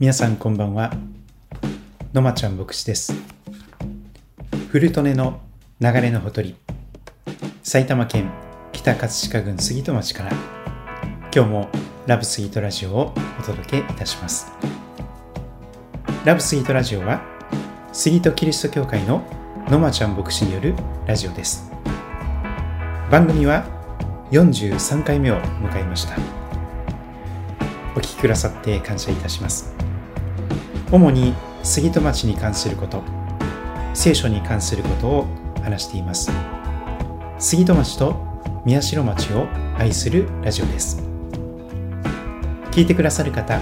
皆さんこんばんは。のまちゃん牧師です。古利根の流れのほとり。埼玉県北葛飾郡杉戸町から。今日もラブスイートラジオをお届けいたします。ラブスイートラジオは杉戸キリスト教会ののまちゃん牧師によるラジオです。番組は43回目を迎えました。お聞きくださって感謝いたします。主に杉戸町に関すること聖書に関することを話しています。杉戸町と宮代町を愛するラジオです。聞いてくださる方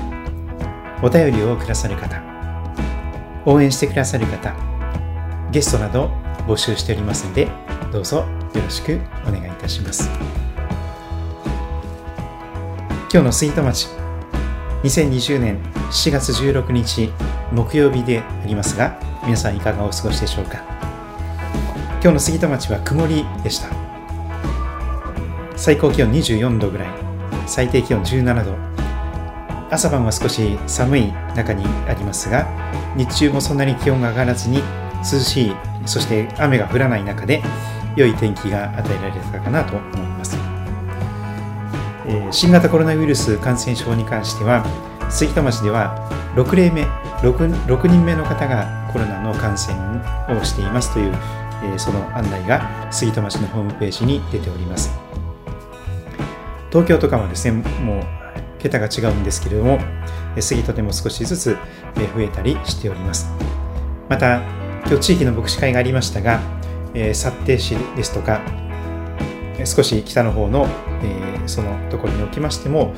お便りをくださる方応援してくださる方ゲストなど募集しておりますのでどうぞよろしくお願いいたします。今日の杉戸町2020年7月16日木曜日でありますが皆さんいかがお過ごしでしょうか？今日の杉戸町は曇りでした。最高気温24度ぐらい最低気温17度朝晩は少し寒い中にありますが日中もそんなに気温が上がらずに涼しいそして雨が降らない中で良い天気が与えられたかなと思います。新型コロナウイルス感染症に関しては杉戸町では6例目 6, 6人目の方がコロナの感染をしていますという、えその案内が杉戸町のホームページに出ております。東京とかはですねもう桁が違うんですけれども杉戸でも少しずつ増えたりしております。また今日地域の牧師会がありましたが、え幸手市ですとか少し北の方の、えー、そのところにおきましても、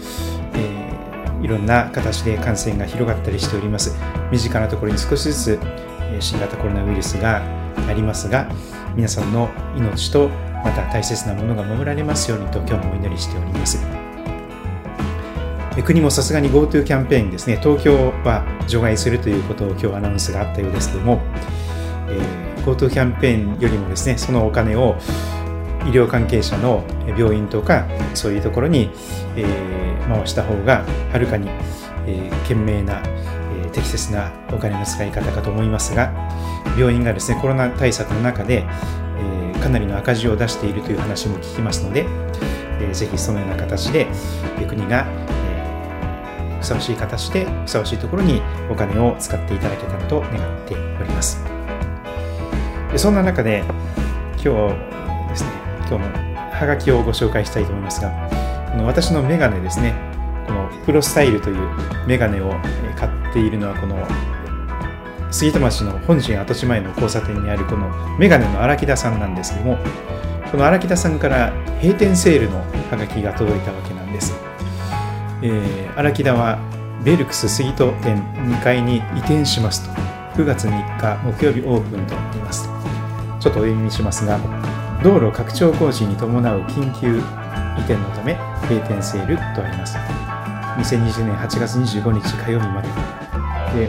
えー、いろんな形で感染が広がったりしております。身近なところに少しずつ、え新型コロナウイルスがありますが、皆さんの命とまた大切なものが守られますようにと今日もお祈りしております。国もさすがに GoTo キャンペーンですね、東京は除外するということを今日アナウンスがあったようですけども、えー、GoTo キャンペーンよりもですね、そのお金を医療関係者の病院とかそういうところに、えー、回した方がはるかに、えー、賢明な、えー、適切なお金の使い方かと思いますが病院がですねコロナ対策の中で、えー、かなりの赤字を出しているという話も聞きますので、えー、ぜひそのような形で国が、え、ふさわしい形でふさわしいところにお金を使っていただけたらと願っております。そんな中で今日今日のハガキをご紹介したいと思いますが、この私のメガネですね、このプロスタイルというメガネを買っているのは、この杉戸町の本陣跡地前の交差点にあるこのメガネの荒木田さんなんですけども、この荒木田さんから閉店セールのハガキが届いたわけなんです。えー、荒木田はベルクス杉戸店2階に移転しますと、9月3日木曜日オープンとなっています。ちょっとお読みしますが、道路拡張工事に伴う緊急移転のため閉店セールとあります。2020年8月25日火曜日まで。で、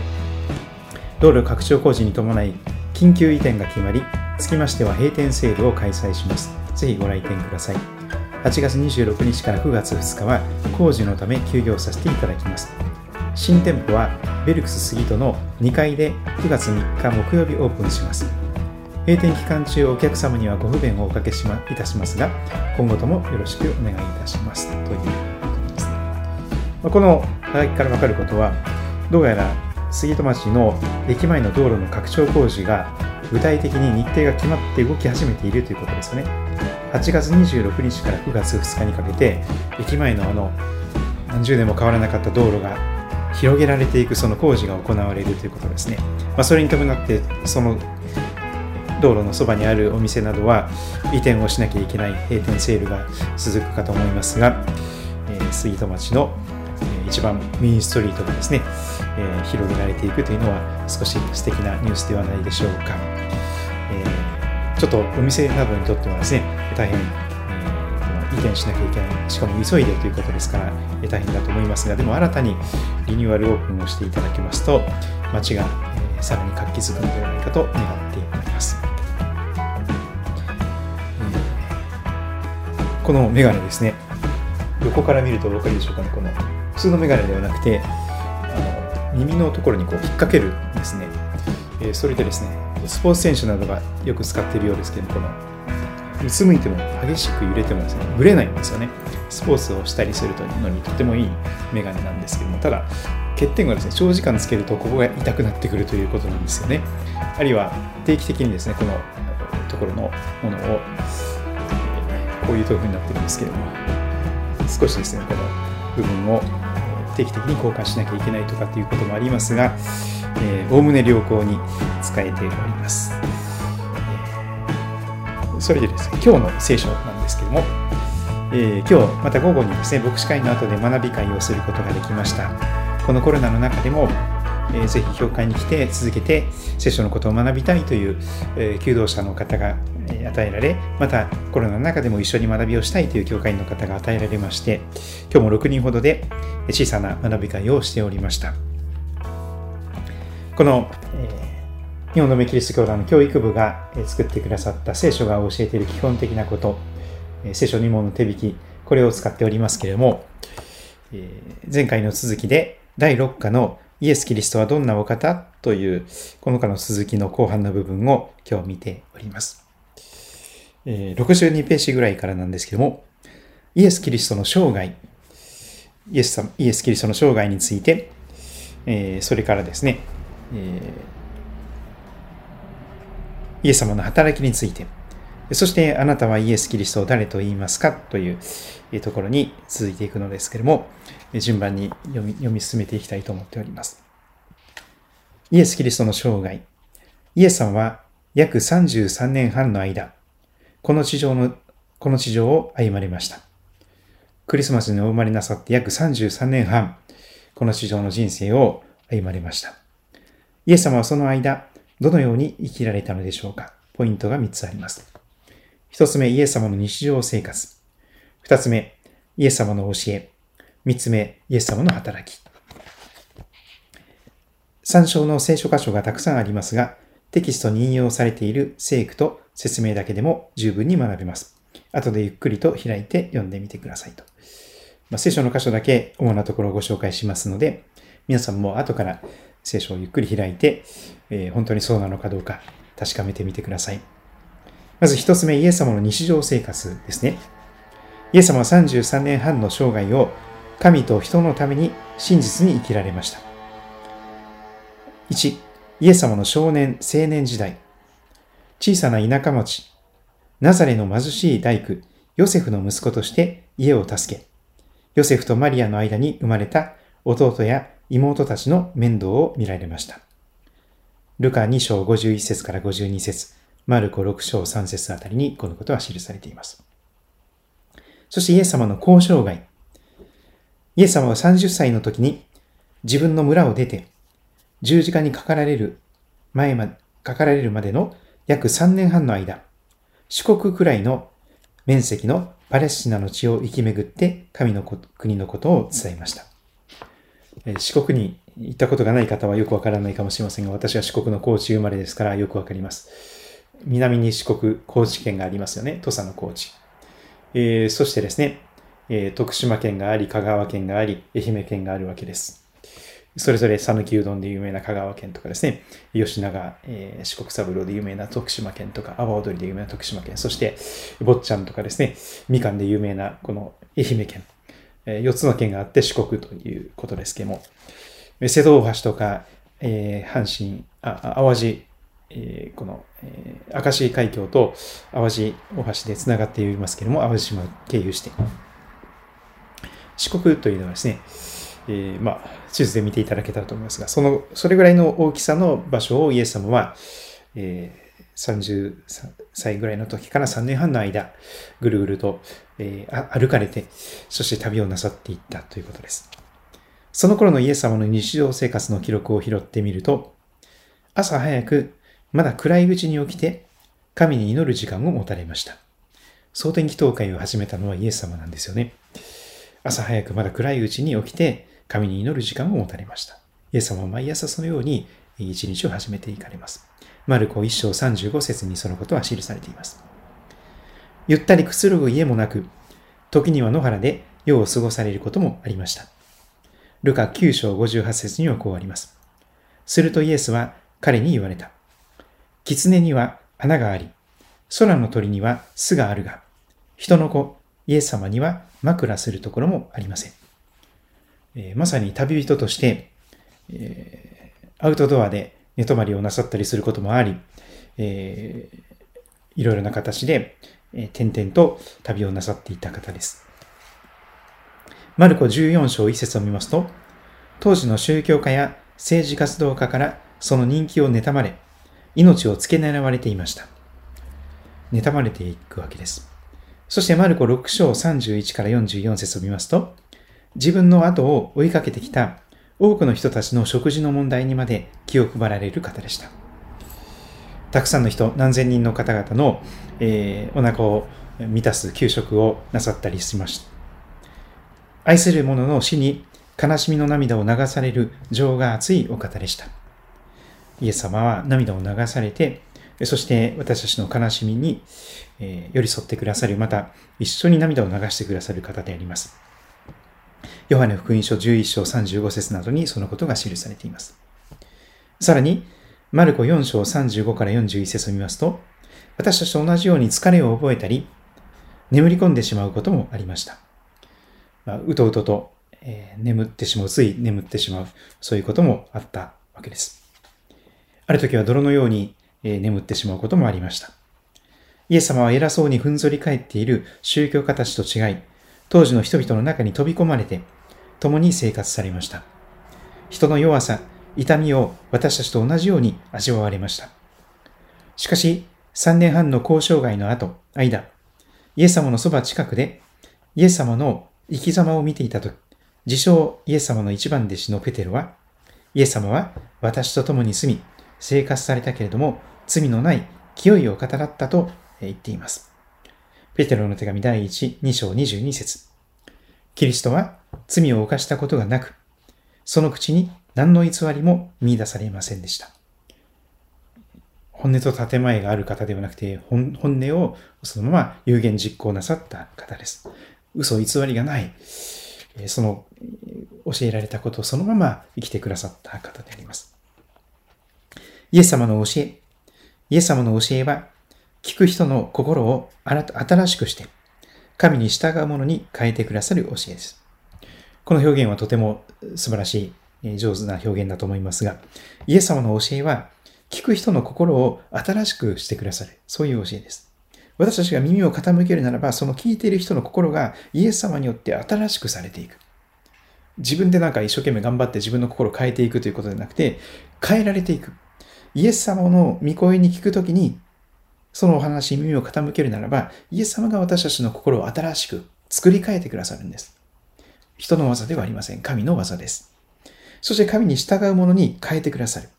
道路拡張工事に伴い緊急移転が決まり、つきましては閉店セールを開催します。ぜひご来店ください。8月26日から9月2日は工事のため休業させていただきます。新店舗はベルクス杉戸の2階で9月3日木曜日オープンします。閉店期間中お客様にはご不便をおかけし、ま、いたしますが今後ともよろしくお願いいたします。ということですね、このハガキから分かることはどうやら杉戸町の駅前の道路の拡張工事が具体的に日程が決まって動き始めているということですね。8月26日から9月2日にかけて駅前のあの何十年も変わらなかった道路が広げられていくその工事が行われるということですね、まあ、それに伴ってその道路のそばにあるお店などは移転をしなきゃいけない閉店セールが続くかと思いますが、えー、杉戸町の、えー、一番メインストリートがですね、えー、広げられていくというのは少し素敵なニュースではないでしょうか、えー、ちょっとお店などにとってはですね大変移転しなきゃいけない、しかも急いでということですから、大変だと思いますが、でも新たにリニューアルオープンをしていただきますと、街がえさらに活気づくのではないかと願っております。このメガネですね横から見るとお分かりでしょうかねこの普通のメガネではなくてあの耳のところにこう引っ掛けるんですね。えそれでですね、スポーツ選手などがよく使っているようですけど、このうつむいても激しく揺れてもですね、ぶれないんですよね。スポーツをしたりするのにとてもいいメガネなんですけども、ただ、欠点がですね、長時間つけるとここが痛くなってくるということなんですよね。あるいは定期的にですね、このところのものを、こういう豆腐になってるんですけども、少しですね、この部分を定期的に交換しなきゃいけないとかっていうこともありますが、おおむね良好に使えております。それでですね、今日の聖書なんですけども、えー、今日また午後にですね、牧師会の後で学び会をすることができました。このコロナの中でも、えー、ぜひ教会に来て続けて聖書のことを学びたいという、えー、求道者の方が与えられ、またコロナの中でも一緒に学びをしたいという教会員の方が与えられまして、今日も6人ほどで小さな学び会をしておりました。この、えー、日本のメキリスト教団の教育部が作ってくださった聖書が教えている基本的なこと、聖書2問の手引き、これを使っておりますけれども、え前回の続きで第6課のイエス・キリストはどんなお方というこの課の続きの後半の部分を今日見ております。62ページぐらいからなんですけども、イエス・キリストの生涯、イエスイエス・キリストの生涯について、それからですね、イエス様の働きについて、そしてあなたはイエス・キリストを誰と言いますかというところに続いていくのですけれども、順番に読み読み進めていきたいと思っております。イエス・キリストの生涯。イエス様は約33年半の間、この地上の、この地上を歩まれました。クリスマスにお生まれなさって約33年半、この地上の人生を歩まれました。イエス様はその間、どのように生きられたのでしょうか？ポイントが3つあります。一つ目、イエス様の日常生活。二つ目、イエス様の教え。三つ目、イエス様の働き。参照の聖書箇所がたくさんありますが、テキストに引用されている聖句と説明だけでも十分に学べます。後でゆっくりと開いて読んでみてくださいと。まあ、聖書の箇所だけ主なところをご紹介しますので、皆さんも後から聖書をゆっくり開いて、えー、本当にそうなのかどうか確かめてみてください。まず一つ目、イエス様の日常生活ですね。イエス様は33年半の生涯を神と人のために真実に生きられました。1、イエス様の少年、青年時代。小さな田舎町、ナザレの貧しい大工、ヨセフの息子として家を助け、ヨセフとマリアの間に生まれた弟や妹たちの面倒を見られました。ルカ2章51節から52節マルコ6章3節あたりにこのことは記されています。そしてイエス様の交渉外。イエス様は30歳の時に自分の村を出て十字架にかかられる前ま、かかられるまでの約3年半の間、四国くらいの面積のパレスチナの地を生き巡って神の国のことを伝えました。四国に行ったことがない方はよくわからないかもしれませんが、私は四国の高知生まれですからよくわかります。南に四国、高知県がありますよね。土佐の高知。えー、そしてですね、えー、徳島県があり、香川県があり、愛媛県があるわけです。それぞれ讃岐うどんで有名な香川県とかですね、吉永、えー、四国三郎で有名な徳島県とか、阿波踊りで有名な徳島県、そして、坊ちゃんとかですね、みかんで有名なこの愛媛県、えー、4つの県があって四国ということですけども、瀬戸大橋とか、えー、阪神、あ、淡路えー、この、えー、明石海峡と淡路大橋でつながっていますけれども、淡路島を経由して、四国というのはですね、えー、まあ、地図で見ていただけたらと思いますが、その、それぐらいの大きさの場所をイエス様は、えー、30歳ぐらいの時から3年半の間、ぐるぐると、えー、歩かれて、そして旅をなさっていったということです。その頃のイエス様の日常生活の記録を拾ってみると、朝早くまだ暗いうちに起きて、神に祈る時間を持たれました。蒼天祈祷会を始めたのはイエス様なんですよね。朝早くまだ暗いうちに起きて、神に祈る時間を持たれました。イエス様は毎朝そのように一日を始めていかれます。マルコ1章35節にそのことは記されています。ゆったりくつろぐ家もなく、時には野原で夜を過ごされることもありました。ルカ9章58節にはこうあります。するとイエスは彼に言われた。狐には穴があり、空の鳥には巣があるが、人の子、イエス様には枕するところもありません。えー、まさに旅人として、えー、アウトドアで寝泊まりをなさったりすることもあり、えー、いろいろな形で、えー、点々と旅をなさっていた方です。マルコ14章1節を見ますと、当時の宗教家や政治活動家からその人気を妬まれ、命を付け狙われていました。妬まれていくわけです。そしてマルコ6章31から44節を見ますと、自分の後を追いかけてきた多くの人たちの食事の問題にまで気を配られる方でした。たくさんの人、何千人の方々の、えー、お腹を満たす給食をなさったりしました。愛する者の死に悲しみの涙を流される情が熱いお方でした。イエス様は涙を流されて、そして私たちの悲しみに、え寄り添ってくださる、また一緒に涙を流してくださる方であります。ヨハネ福音書11章35節などにそのことが記されています。さらに、マルコ4章35から41節を見ますと、私たちと同じように疲れを覚えたり、眠り込んでしまうこともありました。まあ、うとうとと、えー、眠ってしまう、つい眠ってしまう、そういうこともあったわけです。ある時は泥のように、えー、眠ってしまうこともありました。イエス様は偉そうにふんぞり返っている宗教家たちと違い、当時の人々の中に飛び込まれて、共に生活されました。人の弱さ、痛みを私たちと同じように味わわれました。しかし、3年半の交渉外の後、間、イエス様のそば近くで、イエス様の生き様を見ていたとき、自称イエス様の一番弟子のペテロは、イエス様は私と共に住み、生活されたけれども、罪のない清いお方だったと言っています。ペテロの手紙第1、2章22節キリストは罪を犯したことがなく、その口に何の偽りも見出されませんでした。本音と建前がある方ではなくて、本音をそのまま有言実行なさった方です。嘘偽りがない、その教えられたことをそのまま生きてくださった方であります。イエス様の教え、イエス様の教えは、聞く人の心を新しくして、神に従う者に変えてくださる教えです。この表現はとても素晴らしい、上手な表現だと思いますが、イエス様の教えは、聞く人の心を新しくしてくださる。そういう教えです。私たちが耳を傾けるならば、その聞いている人の心がイエス様によって新しくされていく。自分でなんか一生懸命頑張って自分の心を変えていくということではなくて、変えられていく。イエス様の御声に聞くときに、そのお話に耳を傾けるならば、イエス様が私たちの心を新しく作り変えてくださるんです。人の技ではありません。神の技です。そして神に従う者に変えてくださる。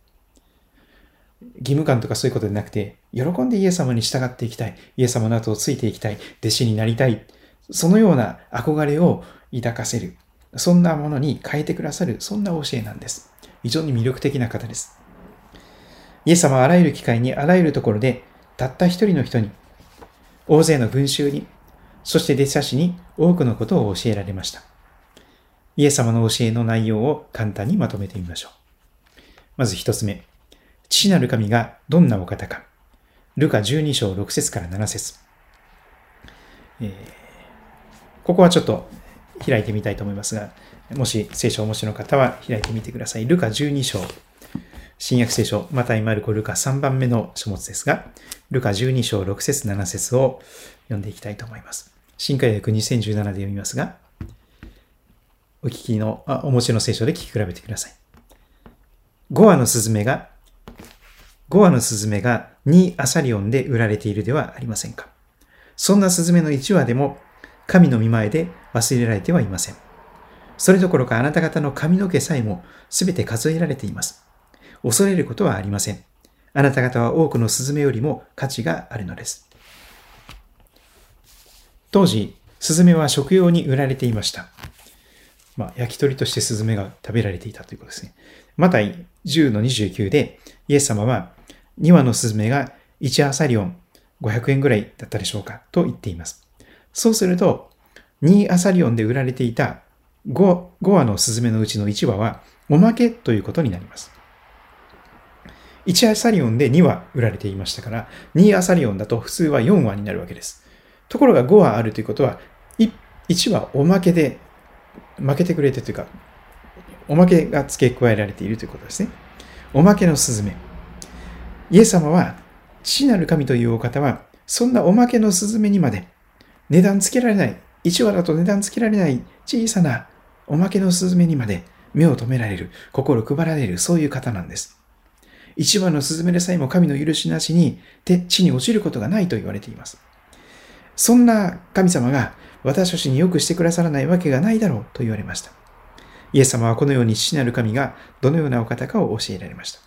義務感とかそういうことでなくて、喜んでイエス様に従っていきたい。イエス様の後をついていきたい。弟子になりたい。そのような憧れを抱かせる。そんなものに変えてくださる。そんな教えなんです。非常に魅力的な方です。イエス様はあらゆる機会にあらゆるところでたった一人の人に、大勢の群衆に、そして弟子たちに多くのことを教えられました。イエス様の教えの内容を簡単にまとめてみましょう。まず一つ目。父なる神がどんなお方か。ルカ12章6節から7節、えー、ここはちょっと開いてみたいと思いますが、もし聖書をお持ちの方は開いてみてください。ルカ12章新約聖書、マタイ、マルコ、ルカ3番目の書物ですが、ルカ12章6節7節を読んでいきたいと思います。新海訳2017で読みますが、お聞きのあ、お持ちの聖書で聞き比べてください。5羽のスズメが、5羽のスズメが2アサリオンで売られているではありませんか。そんなスズメの1羽でも神の見前で忘れられてはいません。それどころかあなた方の髪の毛さえもすべて数えられています。恐れることはありません。あなた方は多くのスズメよりも価値があるのです。当時、スズメは食用に売られていました。まあ、焼き鳥としてスズメが食べられていたということですね。また、10の29で、イエス様は2羽のスズメが1アサリオン500円ぐらいだったでしょうかと言っています。そうすると、2アサリオンで売られていた 5, 5羽のスズメのうちの1羽はおまけということになります。1アサリオンで2羽売られていましたから、2アサリオンだと普通は4羽になるわけです。ところが5羽あるということは、1羽おまけで、負けてくれてというか、おまけが付け加えられているということですね。おまけのスズメ。イエス様は、父なる神というお方は、そんなおまけのスズメにまで値段つけられない、1羽だと値段つけられない小さなおまけのスズメにまで目を留められる、心配られる、そういう方なんです。一羽のスズメでさえも神の許しなしに地に落ちることがないと言われています。そんな神様が私たちによくしてくださらないわけがないだろうと言われました。イエス様はこのように父なる神がどのようなお方かを教えられました。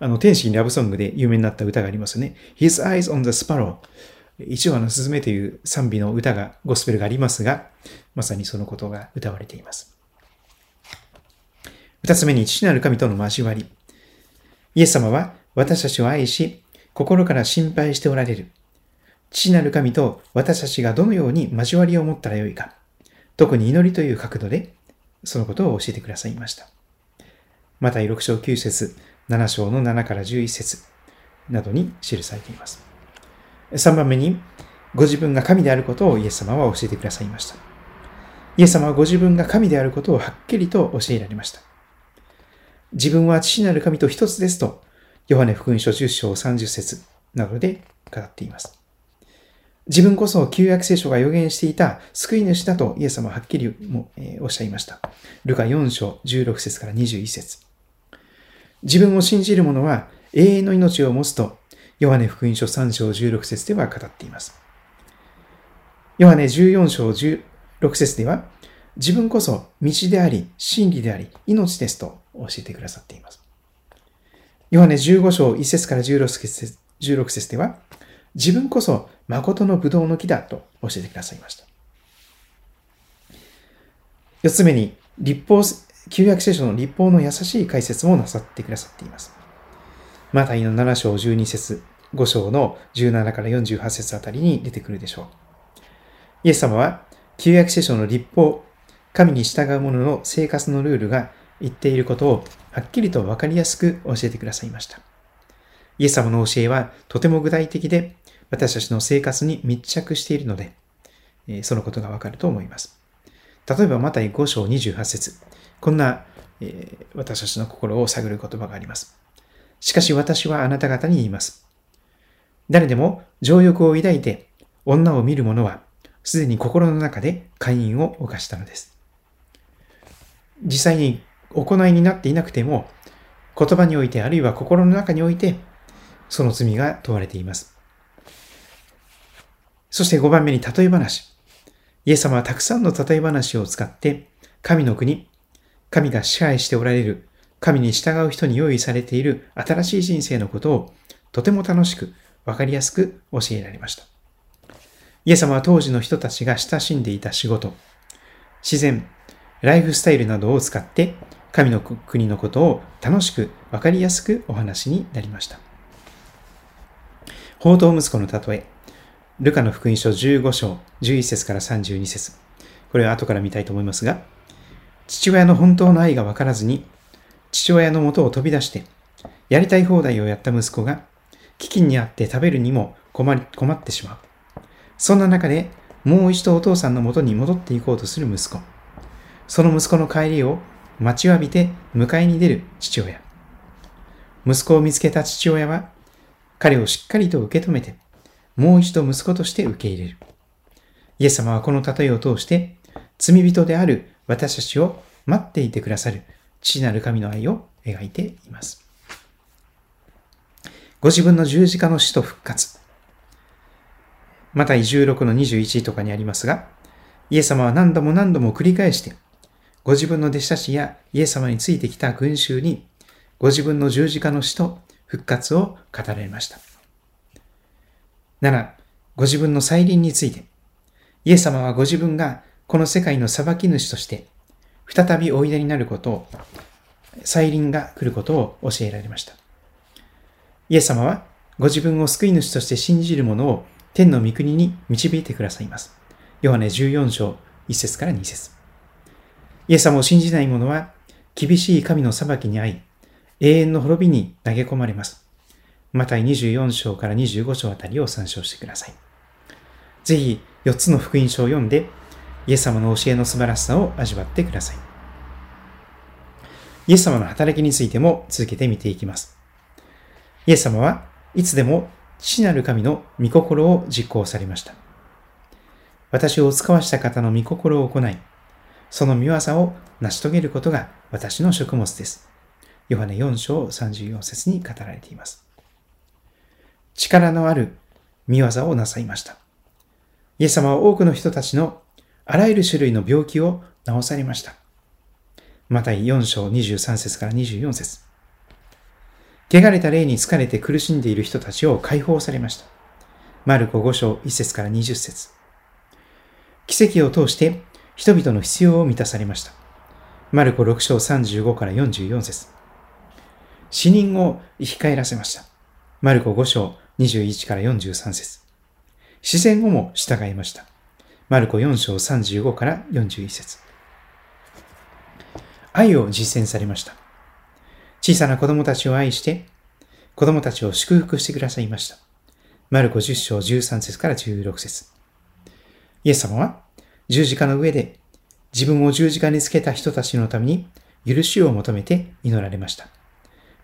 あの、天使にラブソングで有名になった歌がありますね。His eyes on the sparrow 一羽のスズメという賛美の歌が、ゴスペルがありますが、まさにそのことが歌われています。二つ目に父なる神との交わり。イエス様は私たちを愛し、心から心配しておられる。父なる神と私たちがどのように交わりを持ったらよいか。特に祈りという角度で、そのことを教えてくださいました。また6章9節7章の7から11節などに記されています。3番目に、ご自分が神であることをイエス様は教えてくださいました。イエス様はご自分が神であることをはっきりと教えられました。自分は父なる神と一つですと、ヨハネ福音書10章30節などで語っています。自分こそ旧約聖書が予言していた救い主だとイエス様はっきりも、え、おっしゃいました。ルカ4章16節から21節自分を信じる者は永遠の命を持つとヨハネ福音書3章16節では語っています。ヨハネ14章16節では、自分こそ道であり、真理であり、命ですと教えてくださっています。ヨハネ15章1節から16節 ,16 節では、自分こそ誠の葡萄の木だと教えてくださいました。四つ目に、立法、旧約聖書の立法の優しい解説もなさってくださっています。マタイの7章12節5章の17から48節あたりに出てくるでしょう。イエス様は、旧約聖書の立法、神に従う者の生活のルールが言っていることをはっきりと分かりやすく教えてくださいました。イエス様の教えはとても具体的で私たちの生活に密着しているので、そのことがわかると思います。例えば、マタイ5章28節こんな、え、私たちの心を探る言葉があります。しかし私はあなた方に言います。誰でも情欲を抱いて女を見る者は、すでに心の中で会員を犯したのです。実際に行いになっていなくても、言葉においてあるいは心の中において、その罪が問われています。そして5番目に例え話。イエス様はたくさんの例え話を使って、神の国、神が支配しておられる、神に従う人に用意されている新しい人生のことをとても楽しくわかりやすく教えられました。イエス様は当時の人たちが親しんでいた仕事、自然、ライフスタイルなどを使って神の国のことを楽しくわかりやすくお話になりました。宝刀息子の例え、ルカの福音書15章11節から32節これは後から見たいと思いますが、父親の本当の愛がわからずに、父親のもとを飛び出して、やりたい放題をやった息子が飢饉にあって食べるにも困り困ってしまう。そんな中でもう一度お父さんのもとに戻っていこうとする息子。その息子の帰りを待ちわびて迎えに出る父親。息子を見つけた父親は彼をしっかりと受け止めてもう一度息子として受け入れる。イエス様はこの例えを通して罪人である私たちを待っていてくださる父なる神の愛を描いています。ご自分の十字架の死と復活。また16の21とかにありますが、イエス様は何度も何度も繰り返して、ご自分の弟子たちやイエス様についてきた群衆に、ご自分の十字架の死と復活を語られました。7、ご自分の再臨について、イエス様はご自分がこの世界の裁き主として、再びおいでになることを、再臨が来ることを教えられました。イエス様はご自分を救い主として信じる者を天の御国に導いてくださいます。ヨハネ14章1節から2節イエス様を信じない者は厳しい神の裁きに遭い、永遠の滅びに投げ込まれます。また24章から25章あたりを参照してください。ぜひ4つの福音書を読んで、イエス様の教えの素晴らしさを味わってください。イエス様の働きについても続けて見ていきます。イエス様はいつでも父なる神の御心を実行されました。私を使わした方の御心を行い、その見業を成し遂げることが私の食物です。ヨハネ4章34節に語られています。力のある見業をなさいました。イエス様は多くの人たちのあらゆる種類の病気を治されました。また4章23節から24節汚れた霊に疲れて苦しんでいる人たちを解放されました。マルコ5章1節から20節奇跡を通して人々の必要を満たされました。マルコ6章35から44節死人を生き返らせました。マルコ5章21から43節自然後も従いました。マルコ4章35から41節愛を実践されました。小さな子供たちを愛して、子供たちを祝福してくださいました。マルコ10章13節から16節イエス様は十字架の上で自分を十字架につけた人たちのために許しを求めて祈られました。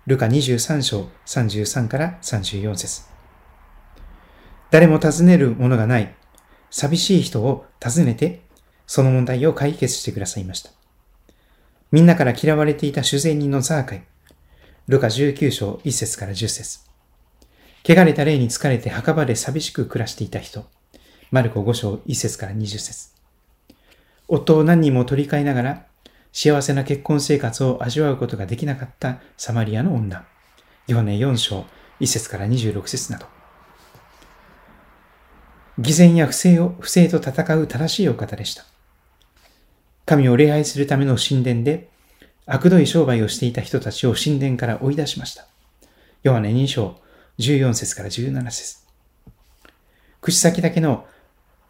ルカ23章33から34節誰も尋ねるものがない、寂しい人を訪ねて、その問題を解決してくださいました。みんなから嫌われていた主税人のザーカイ、ルカ19章1節から10節汚れた霊に疲れて墓場で寂しく暮らしていた人、マルコ5章1節から20節夫を何人も取り替えながら、幸せな結婚生活を味わうことができなかったサマリアの女、ヨハネ4章1節から26節など、偽善や不正を、不正と戦う正しいお方でした。神を礼拝するための神殿で、悪どい商売をしていた人たちを神殿から追い出しました。ヨハネ2章14節から17節口先だけの、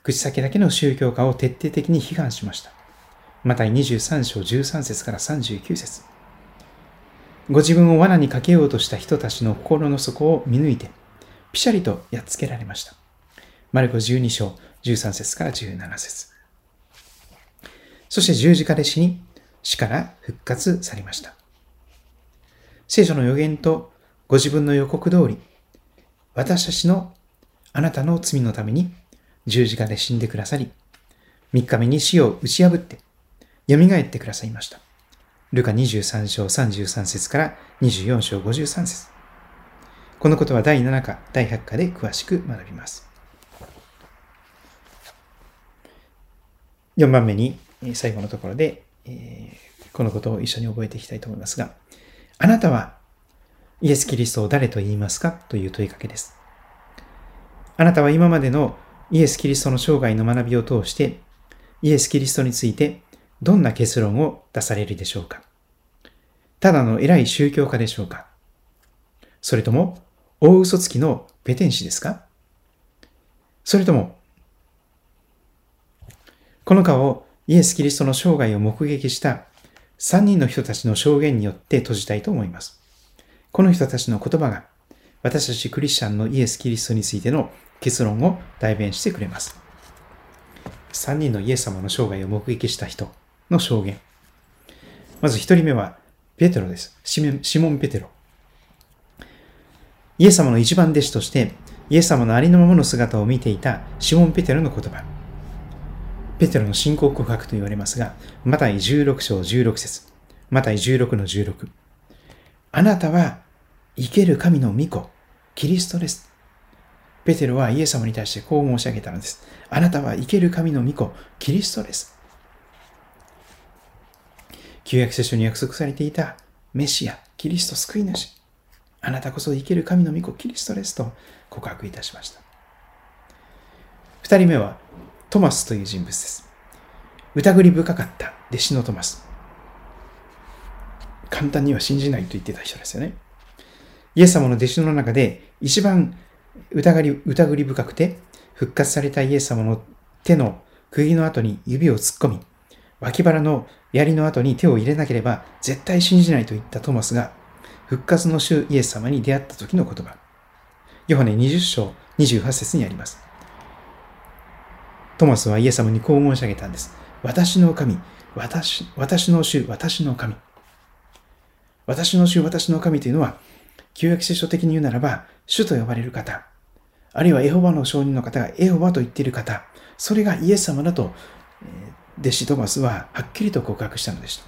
口先だけの宗教家を徹底的に批判しました。また23章13節から39節ご自分を罠にかけようとした人たちの心の底を見抜いて、ピシャリとやっつけられました。マルコ12章13節から17節そして十字架で死に、死から復活されました。聖書の予言とご自分の予告通り、私たちのあなたの罪のために十字架で死んでくださり、3日目に死を打ち破って、蘇ってくださいました。ルカ23章33節から24章53節このことは第7課、第8課で詳しく学びます。4番目に、最後のところで、えこのことを一緒に覚えていきたいと思いますが、あなたはイエス・キリストを誰と言いますか？という問いかけです。あなたは今までのイエス・キリストの生涯の学びを通して、イエス・キリストについてどんな結論を出されるでしょうか？ただの偉い宗教家でしょうか？それとも大嘘つきのペテン師ですか？それともこの顔をイエス・キリストの生涯を目撃した3人の人たちの証言によって閉じたいと思います。この人たちの言葉が私たちクリスチャンのイエス・キリストについての結論を代弁してくれます。3人のイエス様の生涯を目撃した人の証言。まず1人目はペテロです。シモン・ペテロ。イエス様の一番弟子としてイエス様のありのままの姿を見ていたシモン・ペテロの言葉。ペテロの信仰告白と言われますが、マタイ16章16節マタイ16の16。あなたは生ける神の御子、キリストです。ペテロはイエス様に対してこう申し上げたのです。あなたは生ける神の御子、キリストです。旧約聖書に約束されていたメシア、キリスト救い主。あなたこそ生ける神の御子、キリストですと告白いたしました。二人目はトマスという人物です。疑り深かった弟子のトマス。簡単には信じないと言ってた人ですよね。イエス様の弟子の中で一番疑り疑り深くて復活されたイエス様の手の釘の後に指を突っ込み、脇腹の槍の後に手を入れなければ絶対信じないと言ったトマスが復活の主イエス様に出会った時の言葉。ヨハネ20章28節にあります。トマスはイエス様にこう申し上げたんです。私の神、私、私の主、私の神。私の主、私の神というのは、旧約聖書的に言うならば、主と呼ばれる方、あるいはエホバの証人の方がエホバと言っている方、それがイエス様だと、弟子トマスははっきりと告白したのでした。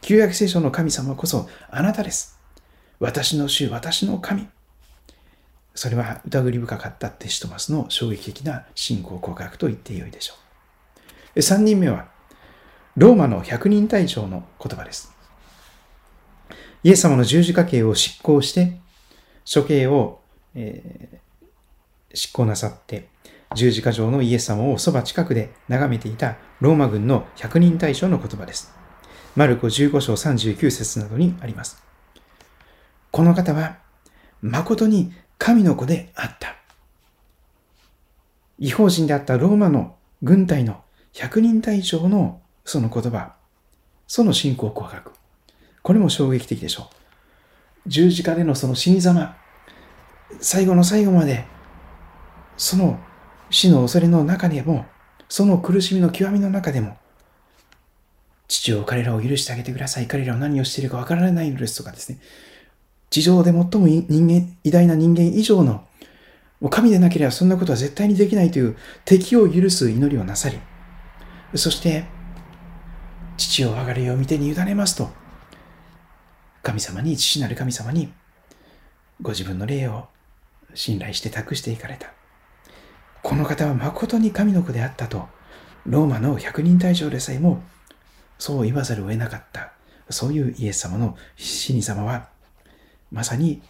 旧約聖書の神様こそあなたです。私の主、私の神。それは疑り深かった弟子トマスの衝撃的な信仰告白と言ってよいでしょう。3人目は、ローマの百人隊長の言葉です。イエス様の十字架刑を執行して、処刑を、えー、執行なさって、十字架上のイエス様をそば近くで眺めていたローマ軍の百人隊長の言葉です。マルコ15章39節などにあります。この方は、誠に神の子であった。違法人であったローマの軍隊の百人隊長のその言葉、その信仰告白。これも衝撃的でしょう。十字架でのその死に様、最後の最後まで、その死の恐れの中でも、その苦しみの極みの中でも、父を彼らを許してあげてください。彼らは何をしているかわからないのですとかですね。地上で最も人間、偉大な人間以上の、もう神でなければそんなことは絶対にできないという敵を許す祈りをなさり、そして、父を上がれよ見てに委ねますと、神様に、父なる神様に、ご自分の霊を信頼して託していかれた。この方は誠に神の子であったと、ローマの百人隊長でさえも、そう言わざるを得なかった。そういうイエス様の死に様は、まさに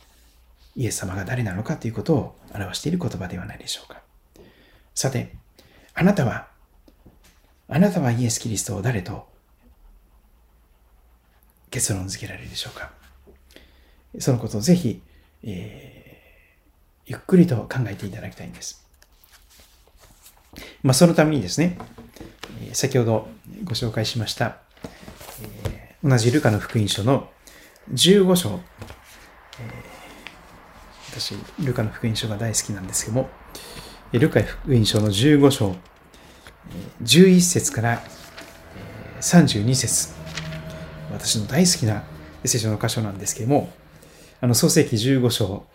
イエス様が誰なのかということを表している言葉ではないでしょうか。さて、あなたは、あなたはイエス・キリストを誰と結論付けられるでしょうか。そのことをぜひ、えー、ゆっくりと考えていただきたいんです。まあ、そのためにですね、先ほどご紹介しました、同じルカの福音書の15章、私、ルカの福音書が大好きなんですけども、ルカ福音書の15章、11節から32節私の大好きな聖書の箇所なんですけども、あの創世記15章、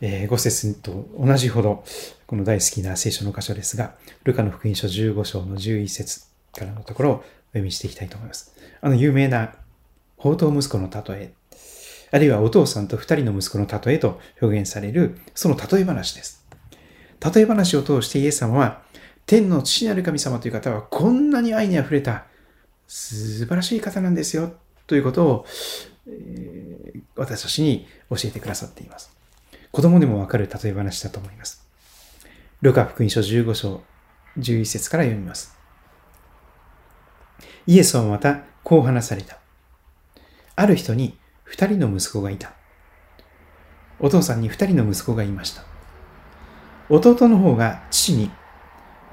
え5節と同じほど、この大好きな聖書の箇所ですが、ルカの福音書15章の11節からのところをお読みしていきたいと思います。あの有名な宝刀息子の例えあるいはお父さんと二人の息子の例えと表現される、その例え話です。例え話を通してイエス様は、天の父なる神様という方はこんなに愛に溢れた素晴らしい方なんですよ、ということを、えー、私たちに教えてくださっています。子供でもわかる例え話だと思います。ルカ福音書15章11節から読みます。イエスはまたこう話された。ある人に二人の息子がいた。お父さんに二人の息子がいました。弟の方が父に、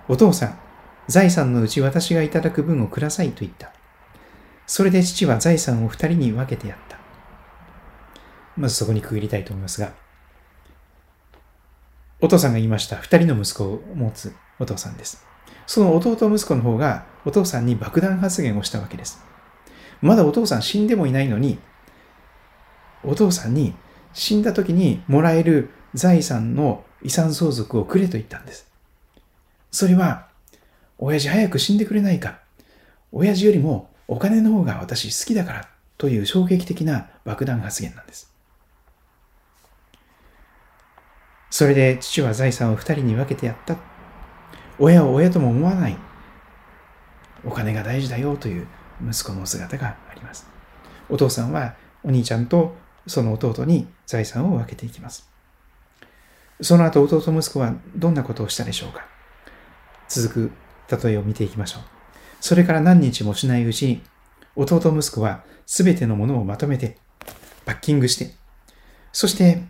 お父さん、財産のうち私がいただく分をくださいと言った。それで父は財産を二人に分けてやった。まずそこに区切りたいと思いますが、お父さんが言いました。二人の息子を持つお父さんです。その弟息子の方がお父さんに爆弾発言をしたわけです。まだお父さん死んでもいないのに、お父さんに死んだ時にもらえる財産の遺産相続をくれと言ったんです。それは、親父早く死んでくれないか。親父よりもお金の方が私好きだからという衝撃的な爆弾発言なんです。それで父は財産を二人に分けてやった。親を親とも思わない。お金が大事だよという息子の姿があります。お父さんはお兄ちゃんとその弟に財産を分けていきます。その後、弟息子はどんなことをしたでしょうか続く例えを見ていきましょう。それから何日もしないうちに、弟息子はすべてのものをまとめて、パッキングして、そして、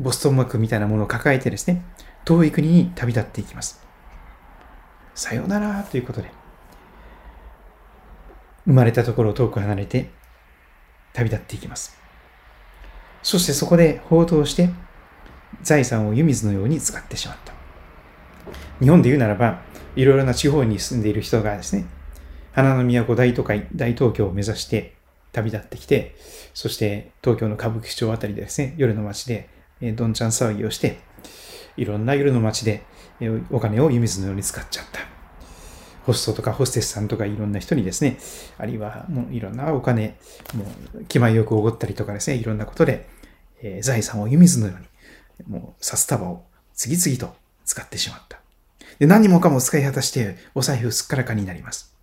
ボストンマークみたいなものを抱えてですね、遠い国に旅立っていきます。さようならということで。生まれたところを遠く離れて旅立っていきます。そしてそこで放蕩して財産を湯水のように使ってしまった。日本で言うならば、いろいろな地方に住んでいる人がですね、花の都大都会、大東京を目指して旅立ってきて、そして東京の歌舞伎町あたりでですね、夜の街でえどんちゃん騒ぎをして、いろんな夜の街でえお金を湯水のように使っちゃった。ホストとかホステスさんとかいろんな人にですね、あるいはもういろんなお金、もう気前よくおごったりとかですね、いろんなことで、え、財産を湯水のように、もう札束を次々と使ってしまった。で、何もかも使い果たしてお財布すっからかになります。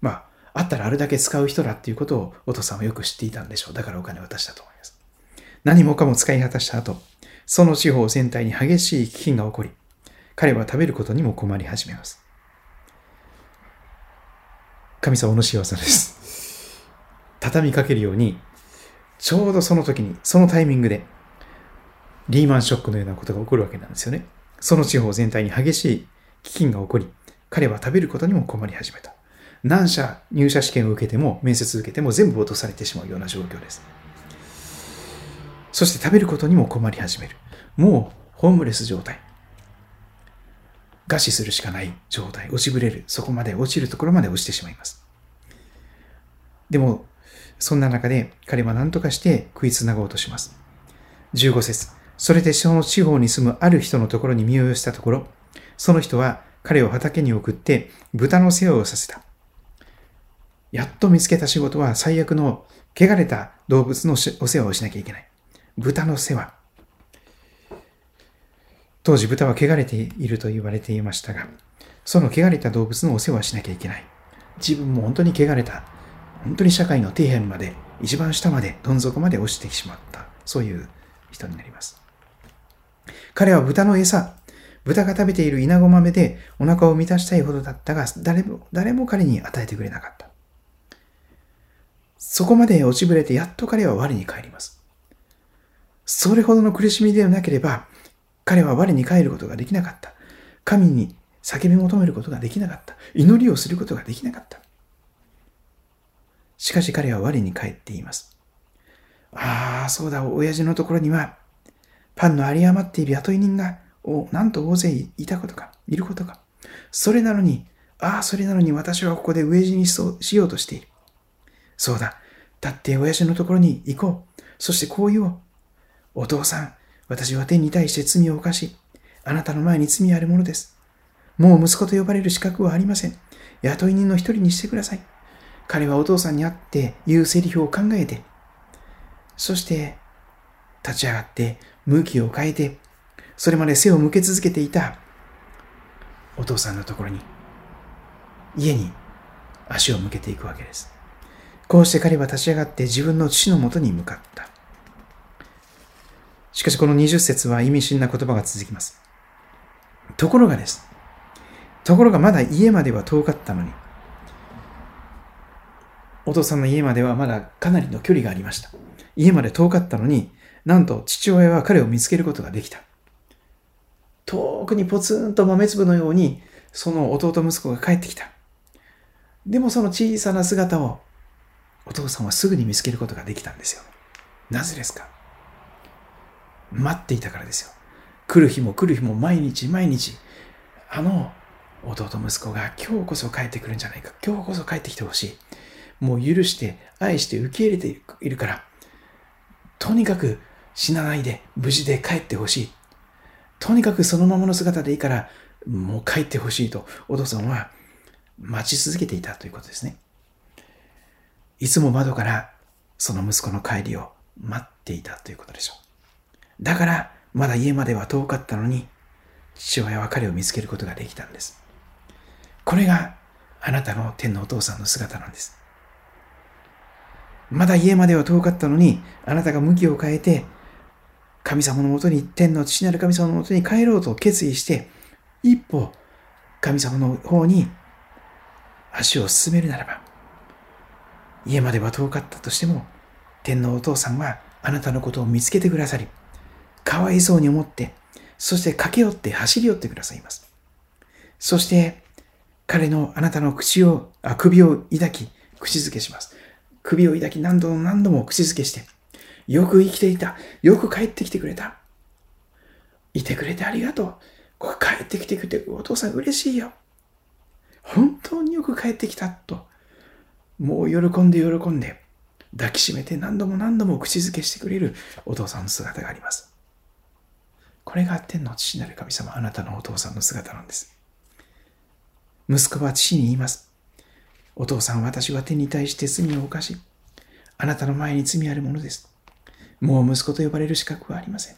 まあ、あったらあれだけ使う人だっていうことをお父さんはよく知っていたんでしょう。だからお金を渡したと思います。何もかも使い果たした後、その地方全体に激しい飢饉が起こり、彼は食べることにも困り始めます。神様の仕業です。畳みかけるように、ちょうどその時に、そのタイミングで、リーマンショックのようなことが起こるわけなんですよね。その地方全体に激しい飢饉が起こり、彼は食べることにも困り始めた。何社入社試験を受けても、面接受けても全部落とされてしまうような状況です。そして食べることにも困り始める。もうホームレス状態。餓死するしかない状態。落ちぶれる。そこまで落ちるところまで落ちてしまいます。でも、そんな中で彼は何とかして食いつなごうとします。15節それでその地方に住むある人のところに身を寄せたところ、その人は彼を畑に送って豚の世話をさせた。やっと見つけた仕事は最悪の汚れた動物のお世話をしなきゃいけない。豚の世話。当時豚は汚れていると言われていましたが、その汚れた動物のお世話をしなきゃいけない。自分も本当に汚れた。本当に社会の底辺まで、一番下まで、どん底まで落ちてしまった。そういう人になります。彼は豚の餌、豚が食べている稲子豆でお腹を満たしたいほどだったが、誰も、誰も彼に与えてくれなかった。そこまで落ちぶれてやっと彼は我に帰ります。それほどの苦しみでなければ、彼は我に帰ることができなかった。神に叫び求めることができなかった。祈りをすることができなかった。しかし彼は我に帰っています。ああ、そうだ、親父のところには、パンの有り余っている雇い人が、おなんと大勢いたことか、いることか。それなのに、ああ、それなのに私はここで飢え死にしようとしている。そうだ、立って親父のところに行こう。そしてこう言おう。お父さん、私は天に対して罪を犯し、あなたの前に罪あるものです。もう息子と呼ばれる資格はありません。雇い人の一人にしてください。彼はお父さんに会って言うセリフを考えて、そして立ち上がって向きを変えて、それまで背を向け続けていたお父さんのところに、家に足を向けていくわけです。こうして彼は立ち上がって自分の父のもとに向かった。しかしこの20節は意味深な言葉が続きます。ところがです。ところがまだ家までは遠かったのに、お父さんの家まではまだかなりの距離がありました。家まで遠かったのに、なんと父親は彼を見つけることができた。遠くにポツンと豆粒のように、その弟息子が帰ってきた。でもその小さな姿をお父さんはすぐに見つけることができたんですよ。なぜですか？待っていたからですよ。来る日も来る日も毎日毎日、あの弟息子が今日こそ帰ってくるんじゃないか。今日こそ帰ってきてほしい。もう許して、愛して受け入れているから、とにかく死なないで無事で帰ってほしい。とにかくそのままの姿でいいから、もう帰ってほしいと、お父さんは待ち続けていたということですね。いつも窓からその息子の帰りを待っていたということでしょう。だから、まだ家までは遠かったのに、父親は彼を見つけることができたんです。これがあなたの天のお父さんの姿なんです。まだ家までは遠かったのに、あなたが向きを変えて、神様のもとに、天の父なる神様のもとに帰ろうと決意して、一歩神様の方に足を進めるならば、家までは遠かったとしても、天のお父さんはあなたのことを見つけてくださり、かわいそうに思って、そして駆け寄って走り寄ってくださいます。そして、彼のあなたの口を、あ首を抱き、口づけします。首を抱き何度も何度も口づけして、よく生きていた。よく帰ってきてくれた。いてくれてありがとう。ここ帰ってきてくれて、お父さん嬉しいよ。本当によく帰ってきた。と、もう喜んで喜んで、抱きしめて何度も何度も口づけしてくれるお父さんの姿があります。これが天の父なる神様、あなたのお父さんの姿なんです。息子は父に言います。お父さん、私は手に対して罪を犯し、あなたの前に罪あるものです。もう息子と呼ばれる資格はありません。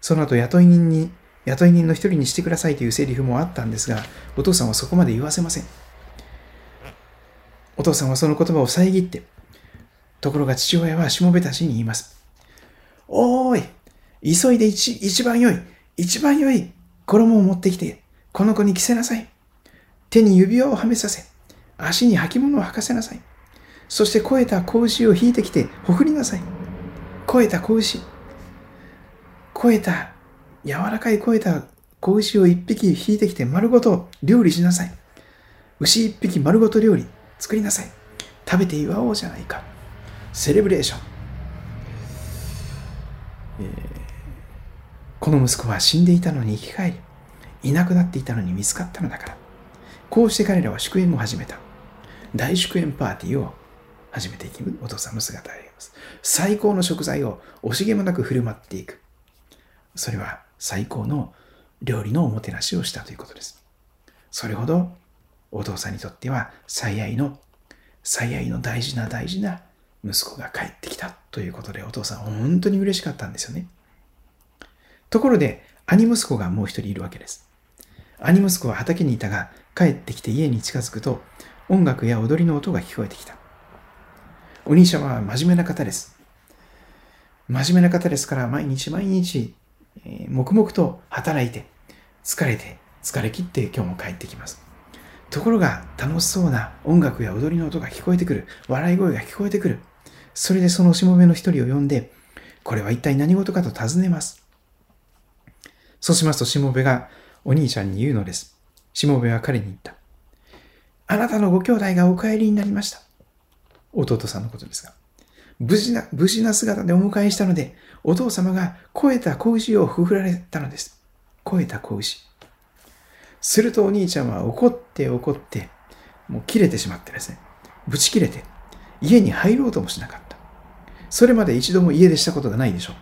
その後、雇い人に、雇い人の一人にしてくださいというセリフもあったんですが、お父さんはそこまで言わせません。お父さんはその言葉を遮って、ところが父親はしもべたちに言います。おーい、急いで一一番良い、一番良い衣を持ってきて、この子に着せなさい。手に指輪をはめさせ、足に履物を履かせなさい。そして肥えた子牛を引いてきて、ほふりなさい。肥えた子牛。肥えた、柔らかい肥えた子牛を一匹引いてきて丸ごと料理しなさい。牛一匹丸ごと料理作りなさい。食べて祝おうじゃないか。セレブレーション。えー、この息子は死んでいたのに生き返り、いなくなっていたのに見つかったのだから。こうして彼らは祝宴を始めた。大祝宴パーティーを始めていき、お父さんの姿があります。最高の食材を惜しげもなく振る舞っていく。それは最高の料理のおもてなしをしたということです。それほどお父さんにとっては最愛の、最愛の大事な大事な息子が帰ってきたということでお父さん本当に嬉しかったんですよね。ところで兄息子がもう一人いるわけです。兄息子は畑にいたが帰ってきて家に近づくと音楽や踊りの音が聞こえてきた。お兄ちゃんは真面目な方です。真面目な方ですから毎日毎日、えー、黙々と働いて疲れて疲れ切って今日も帰ってきます。ところが楽しそうな音楽や踊りの音が聞こえてくる。笑い声が聞こえてくる。それでそのしもべの一人を呼んで、これは一体何事かと尋ねます。そうしますとしもべがお兄ちゃんに言うのです。しもべは彼に言った。あなたのご兄弟がお帰りになりました。弟さんのことですが。無事な、無事な姿でお迎えしたので、お父様が肥えた子牛をふふられたのです。肥えた子牛。するとお兄ちゃんは怒って怒って、もう切れてしまってですね、ぶち切れて、家に入ろうともしなかった。それまで一度も家出したことがないでしょう。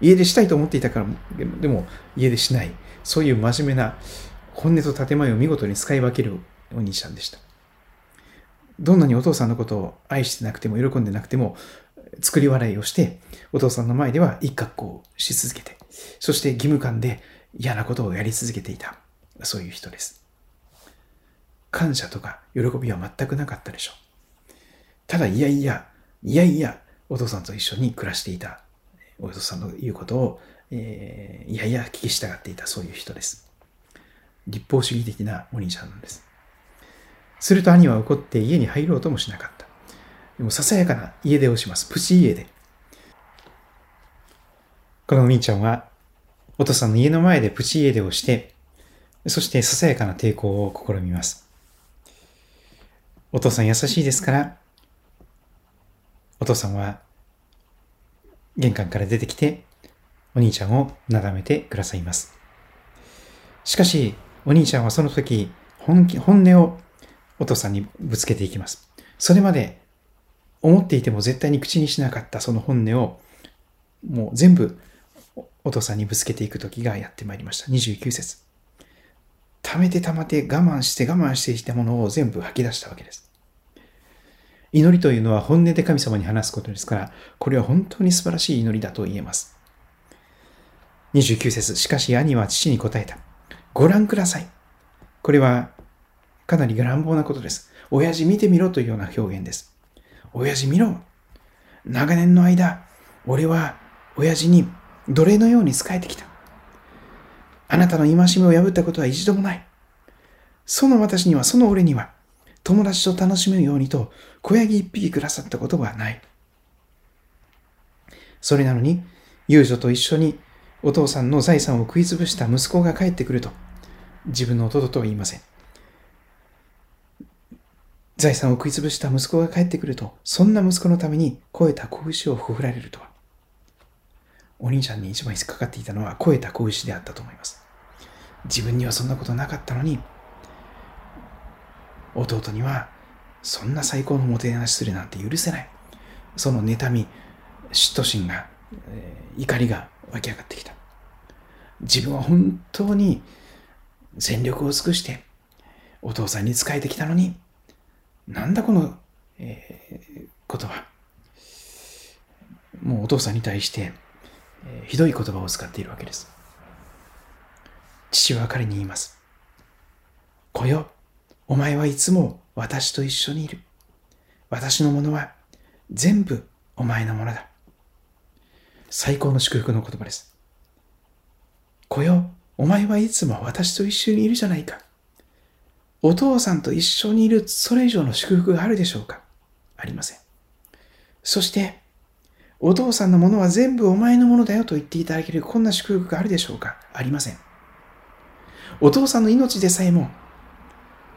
家出したいと思っていたから、でも家出しない。そういう真面目な本音と建前を見事に使い分けるお兄ちゃんでした。どんなにお父さんのことを愛してなくても喜んでなくても、作り笑いをして、お父さんの前では一格好し続けて、そして義務感で嫌なことをやり続けていた。そういう人です。感謝とか喜びは全くなかったでしょう。ただ、いやいや、いやいや、お父さんと一緒に暮らしていた、お父さんの言うことを、えー、いやいや聞き従っていた、そういう人です。立法主義的なお兄ちゃんなんです。すると兄は怒って家に入ろうともしなかった。でもささやかな家出をします。プチ家出。このお兄ちゃんは、お父さんの家の前でプチ家出をして、そしてささやかな抵抗を試みます。お父さん優しいですから、お父さんは玄関から出てきて、お兄ちゃんをなだめてくださいます。しかし、お兄ちゃんはその時、本気、本音をお父さんにぶつけていきます。それまで思っていても絶対に口にしなかったその本音を、もう全部お父さんにぶつけていく時がやってまいりました。29節。溜めて溜めて我慢して我慢していたものを全部吐き出したわけです。祈りというのは本音で神様に話すことですから、これは本当に素晴らしい祈りだと言えます。29節しかし兄は父に答えた。ご覧ください。これはかなり乱暴なことです。親父見てみろというような表現です。親父見ろ。長年の間、俺は親父に奴隷のように仕えてきた。あなたの戒めを破ったことは一度もない。その私には、その俺には、友達と楽しむようにと、小ヤギ一匹くださったことはない。それなのに、遊女と一緒にお父さんの財産を食いつぶした息子が帰ってくると、自分の弟とは言いません。財産を食いつぶした息子が帰ってくると、そんな息子のために超えた拳を振られるとは。お兄ちゃんに一番引っかかっていたのは超えた拳であったと思います。自分にはそんなことなかったのに、弟にはそんな最高のもてなしするなんて許せない。その妬み、嫉妬心が、えー、怒りが湧き上がってきた。自分は本当に全力を尽くしてお父さんに仕えてきたのに、なんだこの、えー、ことは。もうお父さんに対して、えー、ひどい言葉を使っているわけです。父は彼に言います。子よ、お前はいつも私と一緒にいる。私のものは全部お前のものだ。最高の祝福の言葉です。子よ、お前はいつも私と一緒にいるじゃないか。お父さんと一緒にいるそれ以上の祝福があるでしょうかありません。そして、お父さんのものは全部お前のものだよと言っていただけるこんな祝福があるでしょうかありません。お父さんの命でさえも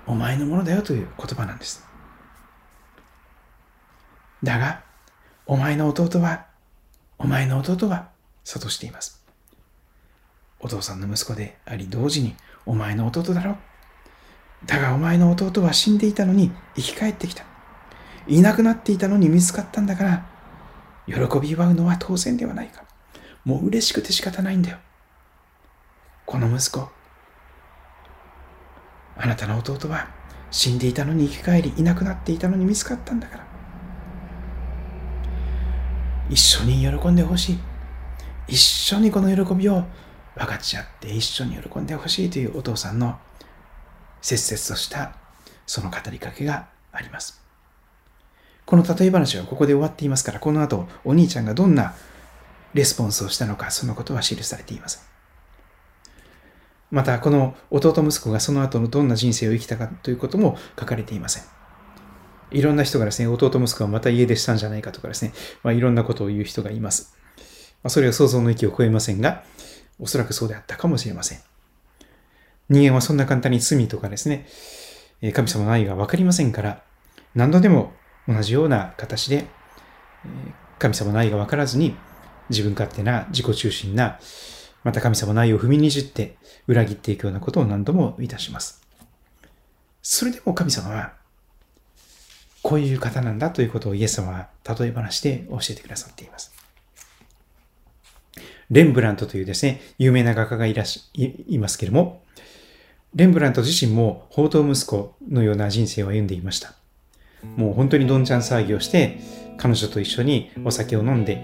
お前のものだよという言葉なんです。だが、お前の弟は、お前の弟は、諭しています。お父さんの息子であり、同時に、お前の弟だろ。だがお前の弟は死んでいたのに生き返ってきた。いなくなっていたのに見つかったんだから、喜び祝うのは当然ではないか。もう嬉しくて仕方ないんだよ。この息子、あなたの弟は死んでいたのに生き返り、いなくなっていたのに見つかったんだから。一緒に喜んでほしい。一緒にこの喜びを分かち合って一緒に喜んでほしいというお父さんの切々としたその語りかけがあります。この例え話はここで終わっていますから、この後お兄ちゃんがどんなレスポンスをしたのか、そのことは記されています。また、この弟息子がその後のどんな人生を生きたかということも書かれていません。いろんな人がですね、弟息子はまた家出したんじゃないかとかですね、まあ、いろんなことを言う人がいます。まあ、それは想像の域を超えませんが、おそらくそうであったかもしれません。人間はそんな簡単に罪とかですね、神様の愛がわかりませんから、何度でも同じような形で、神様の愛がわからずに、自分勝手な自己中心なまた神様の愛を踏みにじって裏切っていくようなことを何度もいたします。それでも神様は、こういう方なんだということをイエス様は例え話で教えてくださっています。レンブラントというですね、有名な画家がいらし、いますけれども、レンブラント自身も宝刀息子のような人生を歩んでいました。もう本当にどんちゃん騒ぎをして、彼女と一緒にお酒を飲んで、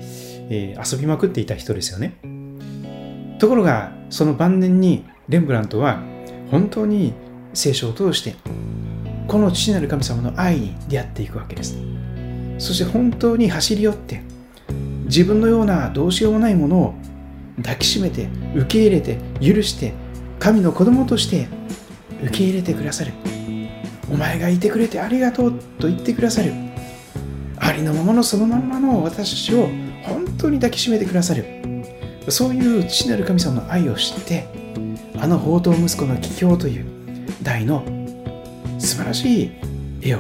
えー、遊びまくっていた人ですよね。ところがその晩年にレンブラントは本当に聖書を通してこの父なる神様の愛に出会っていくわけです。そして本当に走り寄って自分のようなどうしようもないものを抱きしめて受け入れて許して神の子供として受け入れてくださる。お前がいてくれてありがとうと言ってくださる。ありのままのそのまんまの私を本当に抱きしめてくださる。そういう父なる神様の愛を知ってあの宝刀息子の帰郷という大の素晴らしい絵を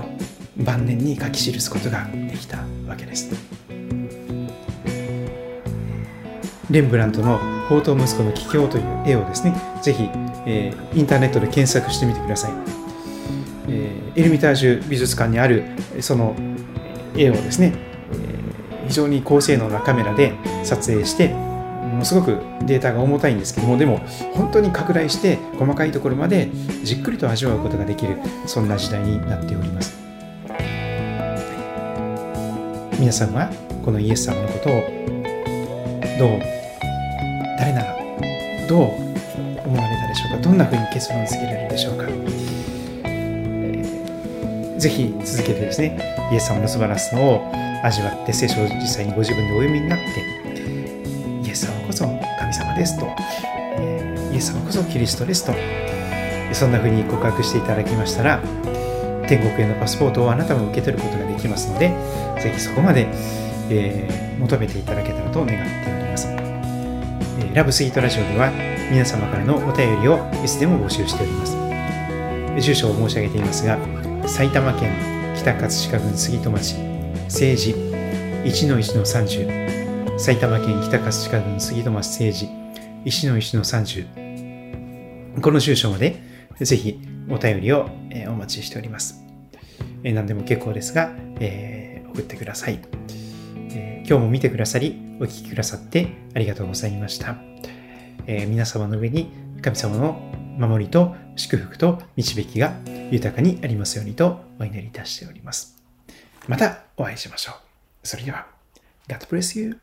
晩年に書き記すことができたわけです。レンブラントの宝刀息子の帰郷という絵をですねぜひ、えー、インターネットで検索してみてください、えー、エルミタージュ美術館にあるその絵をですね、えー、非常に高性能なカメラで撮影してのすごくデータが重たいんですけどもでも本当に拡大して細かいところまでじっくりと味わうことができるそんな時代になっております。皆さんはこのイエス様のことをどう誰ならどう思われたでしょうか？どんなふうに結論付けられるでしょうか、えー、ぜひ続けてですねイエス様の素晴らしさを味わって聖書を実際にご自分でお読みになってですと、えイエス様こそキリストですと、そんな風に告白していただきましたら、天国へのパスポートをあなたも受け取ることができますので、ぜひそこまで、えー、求めていただけたらと願っております。えラブスイートラジオでは皆様からのお便りをいつでも募集しております。住所を申し上げていますが、埼玉県北葛飾郡杉戸町政治1-1-30埼玉県北葛飾郡杉戸町政治1の1の30この住所までぜひお便りをお待ちしております。何でも結構ですが、えー、送ってください、え、今日も見てくださり、お聴きくださってありがとうございました。えー、皆様の上に神様の守りと祝福と導きが豊かにありますようにとお祈りいたしております。またお会いしましょう。それでは、God bless you.